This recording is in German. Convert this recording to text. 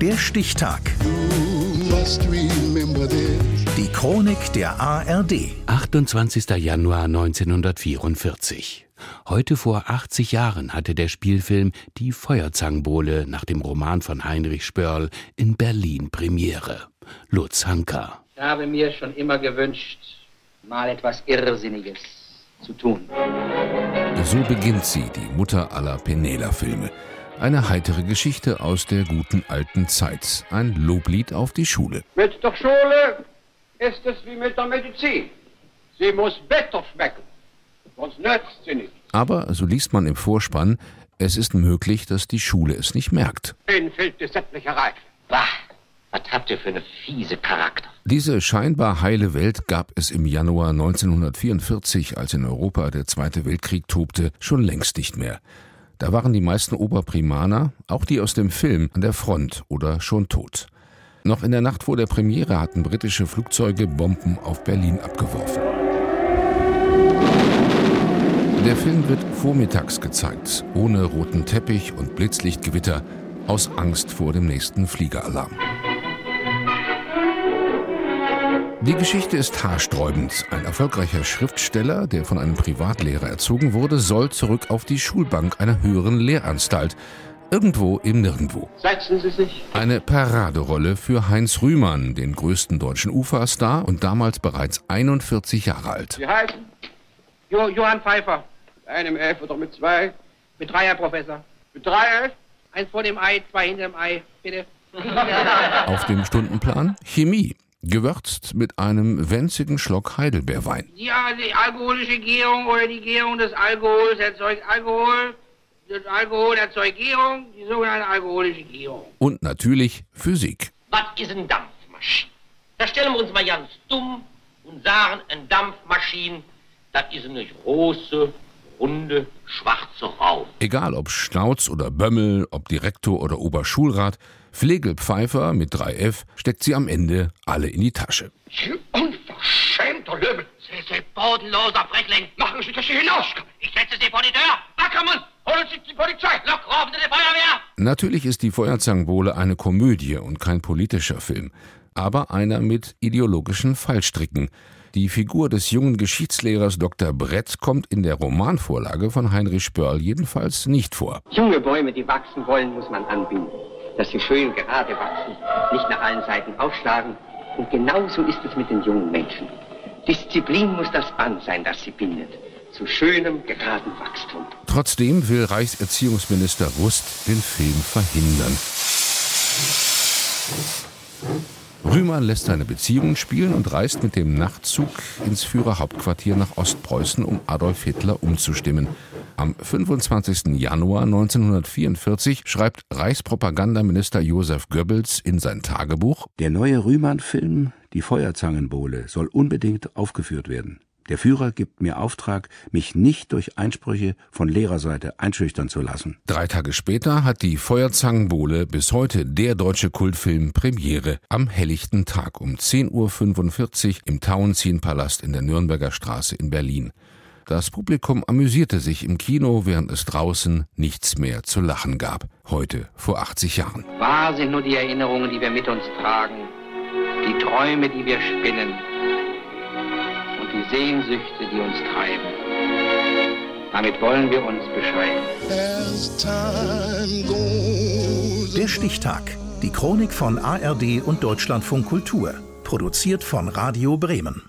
Der Stichtag. Die Chronik der ARD. 28. Januar 1944. Heute vor 80 Jahren hatte der Spielfilm Die Feuerzangenbowle nach dem Roman von Heinrich Spörl in Berlin Premiere. Lutz Hanka. Ich habe mir schon immer gewünscht, mal etwas Irrsinniges zu tun. So beginnt sie, die Mutter aller Penela-Filme. Eine heitere Geschichte aus der guten alten Zeit. Ein Loblied auf die Schule. Mit der Schule ist es wie mit der Medizin. Sie muss bitter schmecken, sonst nützt sie nicht. Aber, so liest man im Vorspann, es ist möglich, dass die Schule es nicht merkt. Ihnen fehlt gesetzlicher Reife. Bah, was habt ihr für eine fiese Charakter? Diese scheinbar heile Welt gab es im Januar 1944, als in Europa der Zweite Weltkrieg tobte, schon längst nicht mehr. Da waren die meisten Oberprimaner, auch die aus dem Film, an der Front oder schon tot. Noch in der Nacht vor der Premiere hatten britische Flugzeuge Bomben auf Berlin abgeworfen. Der Film wird vormittags gezeigt, ohne roten Teppich und Blitzlichtgewitter, aus Angst vor dem nächsten Fliegeralarm. Die Geschichte ist haarsträubend. Ein erfolgreicher Schriftsteller, der von einem Privatlehrer erzogen wurde, soll zurück auf die Schulbank einer höheren Lehranstalt. Irgendwo im Nirgendwo. Setzen Sie sich. Eine Paraderolle für Heinz Rühmann, den größten deutschen Ufa-Star und damals bereits 41 Jahre alt. Sie heißen? Jo Johann Pfeiffer. Mit einem Elf oder mit zwei? Mit Dreier, Professor. Mit drei Elf? Eins vor dem Ei, zwei hinter dem Ei. Bitte. Auf dem Stundenplan Chemie, gewürzt mit einem winzigen Schluck Heidelbeerwein. Ja, die alkoholische Gärung oder die Gärung des Alkohols erzeugt Alkohol. Das Alkohol erzeugt Gärung, die sogenannte alkoholische Gärung. Und natürlich Physik. Was ist eine Dampfmaschine? Da stellen wir uns mal ganz dumm und sagen, eine Dampfmaschine, das ist eine große, runde, schwarze Raum. Egal ob Schnauz oder Bömmel, ob Direktor oder Oberschulrat, Flegelpfeifer mit 3F steckt sie am Ende alle in die Tasche. Sie unverschämter Löbel. Sie sind bodenloser Freckling. Machen Sie, dass Sie hinauskommen. Ich setze Sie vor die Tür. Ackermann, holen Sie die Polizei. Lock, rufen Sie die Feuerwehr. Natürlich ist die Feuerzangenbowle eine Komödie und kein politischer Film, aber einer mit ideologischen Fallstricken. Die Figur des jungen Geschichtslehrers Dr. Brett kommt in der Romanvorlage von Heinrich Spörl jedenfalls nicht vor. Junge Bäume, die wachsen wollen, muss man anbinden. Dass sie schön gerade wachsen, nicht nach allen Seiten aufschlagen. Und genauso ist es mit den jungen Menschen. Disziplin muss das Band sein, das sie bindet. Zu schönem, geraden Wachstum. Trotzdem will Reichserziehungsminister Rust den Film verhindern. Rühmann lässt seine Beziehungen spielen und reist mit dem Nachtzug ins Führerhauptquartier nach Ostpreußen, um Adolf Hitler umzustimmen. Am 25. Januar 1944 schreibt Reichspropagandaminister Josef Goebbels in sein Tagebuch Der neue Rühmann-Film Die Feuerzangenbowle soll unbedingt aufgeführt werden. Der Führer gibt mir Auftrag, mich nicht durch Einsprüche von Lehrerseite einschüchtern zu lassen. Drei Tage später hat die Feuerzangenbowle bis heute der deutsche Kultfilm Premiere am helllichten Tag um 10.45 Uhr im Tauentzienpalast in der Nürnberger Straße in Berlin. Das Publikum amüsierte sich im Kino, während es draußen nichts mehr zu lachen gab. Heute vor 80 Jahren. Wahr sind nur die Erinnerungen, die wir mit uns tragen, die Träume, die wir spinnen und die Sehnsüchte, die uns treiben. Damit wollen wir uns bescheiden. Der Stichtag. Die Chronik von ARD und Deutschlandfunk Kultur. Produziert von Radio Bremen.